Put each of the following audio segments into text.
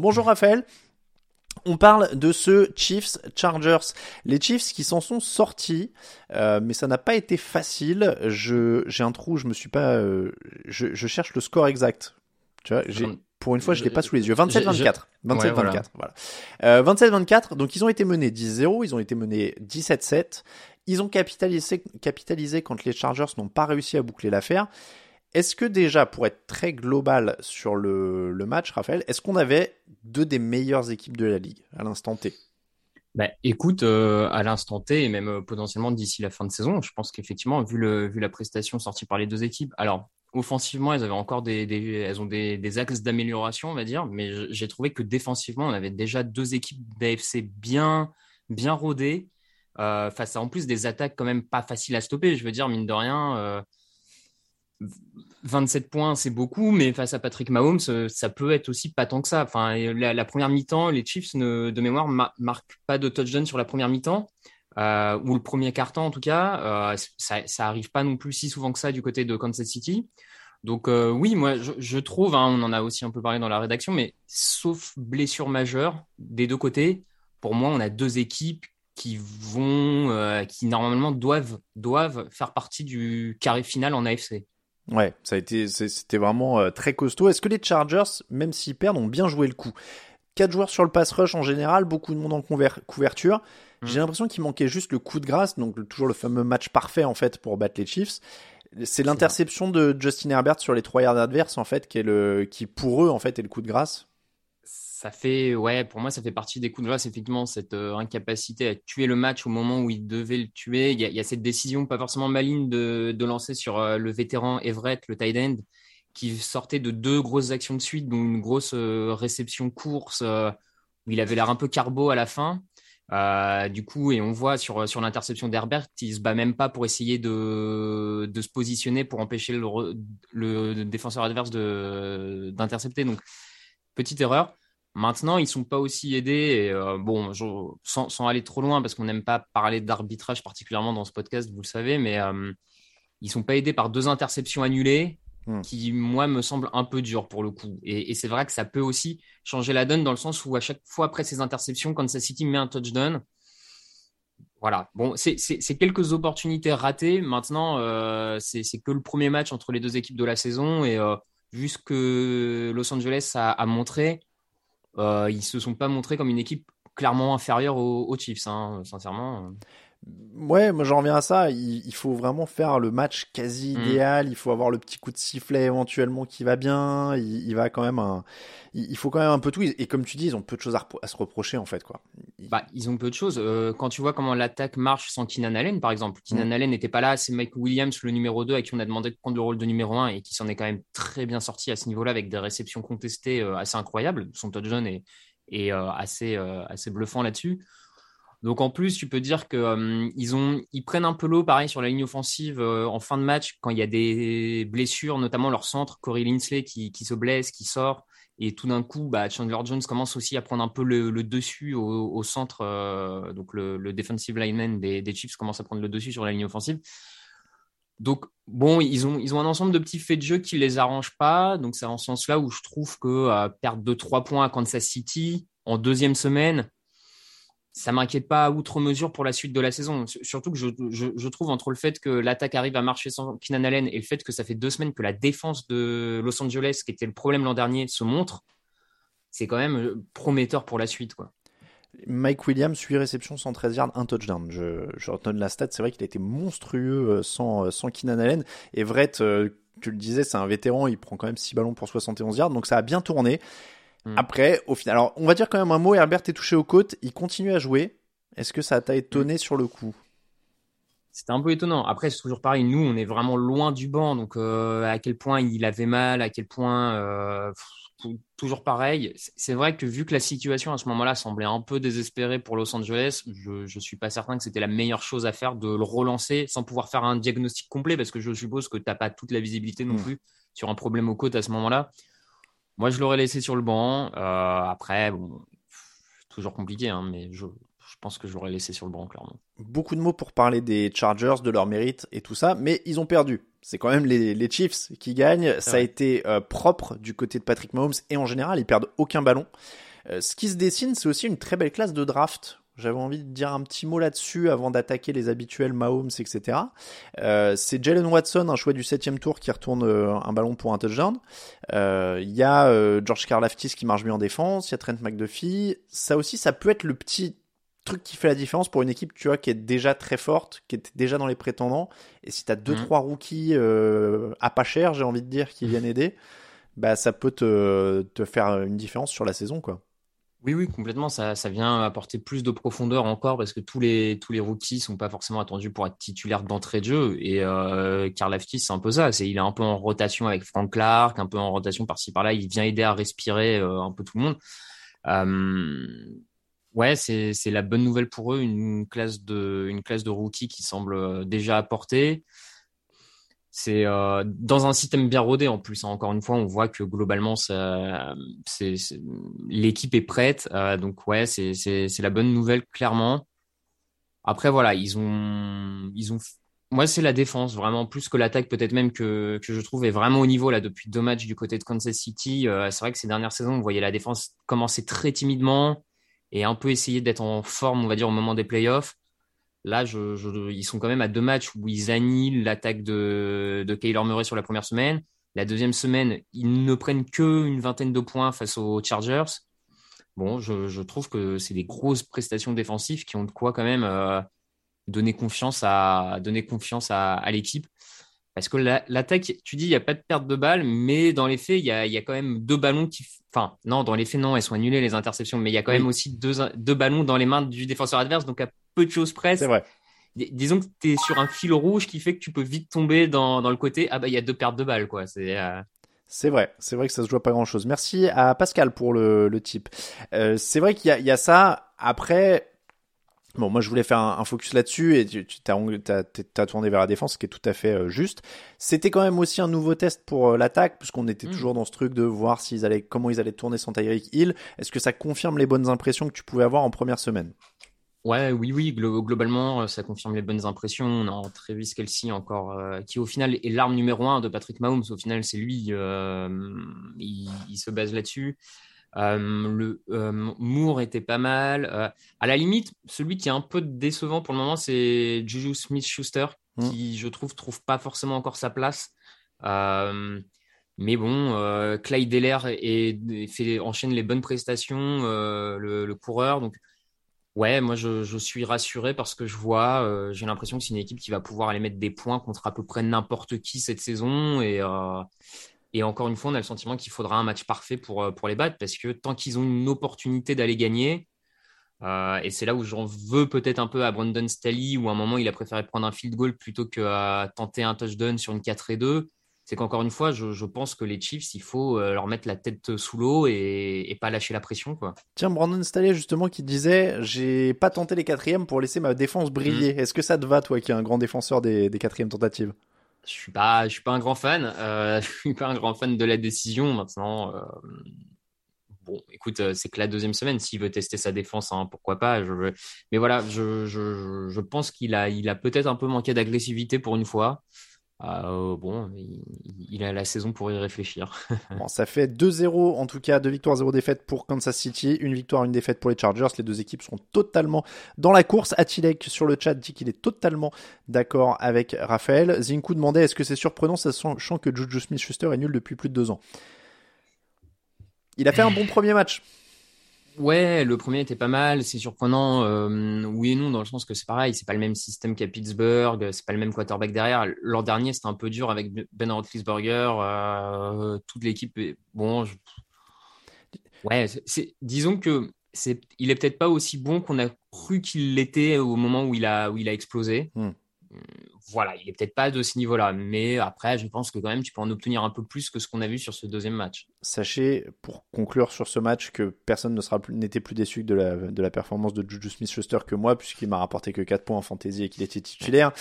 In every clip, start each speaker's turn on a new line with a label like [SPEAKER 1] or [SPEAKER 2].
[SPEAKER 1] Bonjour Raphaël. On parle de ce Chiefs Chargers. Les Chiefs qui s'en sont sortis, euh, mais ça n'a pas été facile. Je j'ai un trou, je me suis pas. euh, je, je cherche le score exact. Tu vois, j'ai pour une fois, je l'ai pas sous les yeux. 27-24. 27-24.
[SPEAKER 2] Ouais, voilà.
[SPEAKER 1] voilà. Euh, 27-24. Donc ils ont été menés 10-0, ils ont été menés 17-7. Ils ont capitalisé, capitalisé quand les Chargers n'ont pas réussi à boucler l'affaire. Est-ce que déjà, pour être très global sur le, match, Raphaël, est-ce qu'on avait deux des meilleures équipes de la ligue à l'instant T?
[SPEAKER 2] Bah, écoute, euh, à l'instant T et même euh, potentiellement d'ici la fin de saison, je pense qu'effectivement, vu vu la prestation sortie par les deux équipes, alors offensivement, elles avaient encore des, elles ont des, axes d'amélioration, on va dire, mais j'ai trouvé que défensivement, on avait déjà deux équipes d'AFC bien bien rodées euh, face à en plus des attaques quand même pas faciles à stopper. Je veux dire, mine de rien. Euh, 27 points, c'est beaucoup, mais face à Patrick Mahomes, euh, ça peut être aussi pas tant que ça. Enfin, et la, première mi-temps, les Chiefs, de mémoire, ma- marquent pas de touchdown sur la première mi-temps, euh, ou le premier quart-temps en tout cas. Euh, ça, ça arrive pas non plus si souvent que ça du côté de Kansas City. Donc euh, oui, moi je, trouve, hein, on en a aussi un peu parlé dans la rédaction, mais sauf blessure majeure des deux côtés, pour moi, on a deux équipes qui vont, euh, qui normalement doivent, doivent faire partie du carré final en AFC.
[SPEAKER 1] Ouais, ça a été, c'était vraiment euh, très costaud. Est-ce que les Chargers, même s'ils perdent, ont bien joué le coup? Quatre joueurs sur le pass rush en général, beaucoup de monde en couverture. J'ai l'impression qu'il manquait juste le coup de grâce, donc toujours le fameux match parfait en fait pour battre les Chiefs. C'est l'interception de Justin Herbert sur les trois yards adverses en fait qui est le, qui pour eux en fait est le coup de grâce.
[SPEAKER 2] Ça fait, ouais, pour moi, ça fait partie des coups de grâce, effectivement, cette euh, incapacité à tuer le match au moment où il devait le tuer. Il y a, cette décision pas forcément maligne de, de lancer sur euh, le vétéran Everett, le tight end, qui sortait de deux grosses actions de suite, dont une grosse euh, réception course, où il avait l'air un peu carbo à la fin. Du coup, et on voit sur, sur l'interception d'Herbert, il se bat même pas pour essayer de, de se positionner pour empêcher le, le défenseur adverse d'intercepter. Donc, petite erreur. Maintenant, ils sont pas aussi aidés. Et, euh, bon, je- sans, sans aller trop loin, parce qu'on n'aime pas parler d'arbitrage particulièrement dans ce podcast, vous le savez, mais euh, ils sont pas aidés par deux interceptions annulées,
[SPEAKER 1] Hmm.
[SPEAKER 2] qui moi me semblent un peu dures pour le coup. Et, et c'est vrai que ça peut aussi changer la donne dans le sens où à chaque fois après ces interceptions, Kansas City met un touchdown. Voilà. Bon, c'est quelques opportunités ratées. Maintenant, euh, c'est que le premier match entre les deux équipes de la saison et euh, vu ce que Los Angeles a, a montré, ils se sont pas montrés comme une équipe clairement inférieure aux, aux Chiefs, hein, sincèrement.
[SPEAKER 1] Ouais, moi j'en reviens à ça. Il, il faut vraiment faire le match quasi
[SPEAKER 2] Mm.
[SPEAKER 1] idéal. Il faut avoir le petit coup de sifflet éventuellement qui va bien. Il, il va quand même un, il, il faut quand même un peu tout. Et comme tu dis, ils ont peu de choses à, se reprocher en fait quoi. Ils-
[SPEAKER 2] Bah, ils ont peu de choses. Euh, quand tu vois comment l'attaque marche sans Keenan Allen, par exemple, Keenan
[SPEAKER 1] Mm.
[SPEAKER 2] Allen n'était pas là, c'est Mike Williams, le numéro 2, à qui on a demandé de prendre le rôle de numéro 1 et qui s'en est quand même très bien sorti à ce niveau-là avec des réceptions contestées euh, assez incroyables. Son touchdown est, est euh, assez, assez bluffant là-dessus. Donc en plus, tu peux dire que euh, ils ont, ils prennent un peu l'eau, pareil sur la ligne offensive en fin de match quand il y a des blessures, notamment leur centre Corey Linsley qui, se blesse, qui sort, et tout d'un coup, bah, Chandler Jones commence aussi à prendre un peu le, dessus au, centre, donc le, defensive lineman des, des Chiefs commence à prendre le dessus sur la ligne offensive. Donc bon, ils ont, ils ont un ensemble de petits faits de jeu qui les arrangent pas, donc c'est en ce sens-là où je trouve que perdre 2-3 points à Kansas City en deuxième semaine ça m'inquiète pas outre mesure pour la suite de la saison. Surtout que je, trouve entre le fait que l'attaque arrive à marcher sans Keenan Allen et le fait que ça fait deux semaines que la défense de Los Angeles, qui était le problème l'an dernier, se montre, c'est quand même euh, prometteur pour la suite.
[SPEAKER 1] Mike Williams, 8 réceptions, 113 yards, un touchdown. Je, je redonne la stat, c'est vrai qu'il a été monstrueux euh, sans, euh, sans Keenan Allen. Et Vrett, tu le disais, c'est un vétéran, il prend quand même 6 ballons pour 71 yards, donc ça a bien tourné. Hmm. Après, au final, alors on va dire quand même un mot, Herbert est touché aux côtes, il continue à jouer. Est-ce que ça t'a étonné hmm. sur le coup?
[SPEAKER 2] C'était un peu étonnant. Après, c'est toujours pareil. Nous, on est vraiment loin du banc. Donc, euh, à quel point il avait mal, à quel point. Euh, toujours pareil. C'est vrai que vu que la situation à ce moment-là semblait un peu désespérée pour Los Angeles, je ne suis pas certain que c'était la meilleure chose à faire de le relancer sans pouvoir faire un diagnostic complet parce que je suppose que tu n'as pas toute la visibilité non hmm. plus sur un problème aux côtes à ce moment-là. Moi, je l'aurais laissé sur le banc. Euh, après, bon, toujours compliqué, hein, mais je, pense que je l'aurais laissé sur le banc, clairement.
[SPEAKER 1] Beaucoup de mots pour parler des Chargers, de leur mérite et tout ça, mais ils ont perdu. C'est quand même les, Chiefs qui gagnent. Ça a été euh, propre du côté de Patrick Mahomes et en général, ils perdent aucun ballon. Euh, ce qui se dessine, c'est aussi une très belle classe de draft j'avais envie de dire un petit mot là-dessus avant d'attaquer les habituels Mahomes, etc. Euh, c'est Jalen Watson, un choix du septième tour qui retourne euh, un ballon pour un touchdown. Euh, il y a George Karlaftis qui marche bien en défense. Il y a Trent McDuffie. Ça aussi, ça peut être le petit truc qui fait la différence pour une équipe, tu vois, qui est déjà très forte, qui est déjà dans les prétendants. Et si tu as deux mhm. trois rookies à pas cher, j'ai envie de dire, qui viennent aider, bah ça peut te, te faire une différence sur la saison, quoi.
[SPEAKER 2] Oui, oui, complètement. Ça, ça vient apporter plus de profondeur encore parce que tous les, tous les rookies sont pas forcément attendus pour être titulaires d'entrée de jeu. Et euh, Karl c'est un peu ça. C'est, il est un peu en rotation avec Frank Clark, un peu en rotation par-ci par-là. Il vient aider à respirer euh, un peu tout le monde. Euh, ouais, c'est, c'est la bonne nouvelle pour eux. Une classe de, une classe de rookies qui semble euh, déjà apporter. C'est euh, dans un système bien rodé en plus. Hein. Encore une fois, on voit que globalement, l'équipe est prête. Euh, donc ouais, c'est, c'est, c'est la bonne nouvelle clairement. Après voilà, ils ont, ils ont. Moi, c'est la défense vraiment plus que l'attaque, peut-être même que, que je trouve est vraiment au niveau là depuis deux matchs du côté de Kansas City. Euh, c'est vrai que ces dernières saisons, on voyait la défense commencer très timidement et un peu essayer d'être en forme, on va dire, au moment des playoffs. Là, je, ils sont quand même à deux matchs où ils annihilent l'attaque de, de Murray sur la première semaine. La deuxième semaine, ils ne prennent que une vingtaine de points face aux Chargers. Bon, je, trouve que c'est des grosses prestations défensives qui ont de quoi quand même euh, donner confiance à donner confiance à, l'équipe. Parce que l'attaque, tu dis, il n'y a pas de perte de balles, mais dans les faits, il y a, quand même deux ballons qui. Enfin, non, dans les faits, non, elles sont annulées, les interceptions, mais il y a quand même aussi deux, deux ballons dans les mains du défenseur adverse. Donc, à peu de choses près.
[SPEAKER 1] C'est vrai.
[SPEAKER 2] Disons que tu es sur un fil rouge qui fait que tu peux vite tomber dans, dans le côté ah bah il y a deux pertes de balles quoi. C'est euh,
[SPEAKER 1] C'est vrai, c'est vrai que ça se joue pas grand chose. Merci à Pascal pour le, le type. Euh, c'est vrai qu'il y, y a, ça. Après, Bon, moi je voulais faire un, focus là-dessus et tu as, tourné vers la défense, ce qui est tout à fait euh, juste. C'était quand même aussi un nouveau test pour l'attaque, puisqu'on était mm. toujours dans ce truc de voir s'ils allaient, comment ils allaient tourner sans Tyreek Hill. Est-ce que ça confirme les bonnes impressions que tu pouvais avoir en première semaine?
[SPEAKER 2] Ouais, oui, oui, globalement, euh, ça confirme les bonnes impressions. On a Travis Kelsey encore, euh, qui au final est l'arme numéro un de Patrick Mahomes. Au final, c'est lui, euh, il, se base là-dessus. Le Moore était pas mal. à la limite, celui qui est un peu décevant pour le moment, c'est Juju Smith-Schuster, mmh. qui je trouve trouve pas forcément encore sa place. mais bon, Clyde Deller et, fait, enchaîne les bonnes prestations, le, le, coureur. Donc Ouais, moi je, je, suis rassuré parce que je vois, euh, j'ai l'impression que c'est une équipe qui va pouvoir aller mettre des points contre à peu près n'importe qui cette saison. Et, euh, et encore une fois, on a le sentiment qu'il faudra un match parfait pour, euh, pour les battre parce que tant qu'ils ont une opportunité d'aller gagner, et c'est là où j'en veux peut-être un peu à Brandon Staley, où à un moment il a préféré prendre un field goal plutôt que tenter un touchdown sur une 4 et 2 c'est qu'encore une fois, je, pense que les Chiefs, il faut euh, leur mettre la tête sous l'eau et, pas lâcher la pression. Quoi.
[SPEAKER 1] Tiens, Brandon Staley, justement, qui disait J'ai pas tenté les quatrièmes pour laisser ma défense briller. Mm. Est-ce que ça te va, toi, qui es un grand défenseur des, quatrièmes tentatives?
[SPEAKER 2] Je suis pas, suis pas un grand fan. Euh, je suis pas un grand fan de la décision maintenant. Euh, bon, écoute, c'est que la deuxième semaine. S'il veut tester sa défense, hein, pourquoi pas. Mais voilà, je, pense qu'il a, a peut-être un peu manqué d'agressivité pour une fois. Euh, bon, il, a la saison pour y réfléchir.
[SPEAKER 1] bon, ça fait 2-0 en tout cas, 2 victoires, 0 défaites pour Kansas City, une victoire, une défaite pour les Chargers. Les deux équipes sont totalement dans la course. Atilek sur le chat dit qu'il est totalement d'accord avec Raphaël. Zinku demandait est-ce que c'est surprenant, sachant que Juju Smith-Schuster est nul depuis plus de deux ans? Il a fait un bon premier match.
[SPEAKER 2] Ouais, le premier était pas mal. C'est surprenant, euh, oui et non, dans le sens que c'est pareil. C'est pas le même système qu'à Pittsburgh. C'est pas le même quarterback derrière. L'an dernier, c'était un peu dur avec Ben Roethlisberger. Euh, toute l'équipe. Bon, ouais, c'est, disons que c'est, il est peut-être pas aussi bon qu'on a cru qu'il l'était au moment où il a, où il a explosé. Hmm voilà, il est peut-être pas de ce niveau-là, mais après, je pense que quand même, tu peux en obtenir un peu plus que ce qu'on a vu sur ce deuxième match.
[SPEAKER 1] Sachez, pour conclure sur ce match, que personne ne sera n'était plus déçu de la, de la performance de Juju Smith-Schuster que moi, puisqu'il m'a rapporté que 4 points en fantasy et qu'il était titulaire.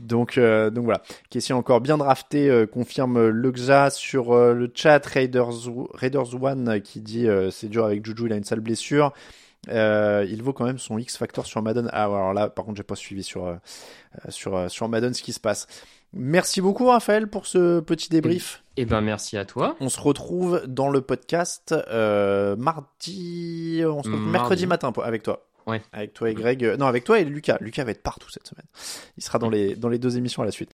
[SPEAKER 1] Donc, euh, donc voilà. Question encore bien drafté, euh, confirme Luxa sur euh, le chat Raiders, Raiders One qui dit c'est dur avec Juju, il a une sale blessure. Euh, il vaut quand même son X Factor sur Madden. Ah, alors là, par contre, j'ai pas suivi sur, euh, sur, euh, sur Madden ce qui se passe. Merci beaucoup, Raphaël, pour ce petit débrief.
[SPEAKER 2] Eh ben, merci à toi.
[SPEAKER 1] On se retrouve dans le podcast mardi, on se retrouve mercredi matin avec toi.
[SPEAKER 2] Ouais.
[SPEAKER 1] Avec toi et Greg. non, avec toi et Lucas. Lucas va être partout cette semaine. Il sera dans les, dans les deux émissions à la suite.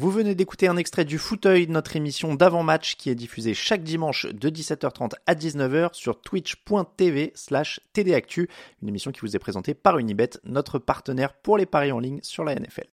[SPEAKER 1] Vous venez d'écouter un extrait du Fauteuil, notre émission d'avant-match qui est diffusée chaque dimanche de 17h30 à 19h sur twitch.tv slash tdactu, une émission qui vous est présentée par Unibet, notre partenaire pour les paris en ligne sur la NFL.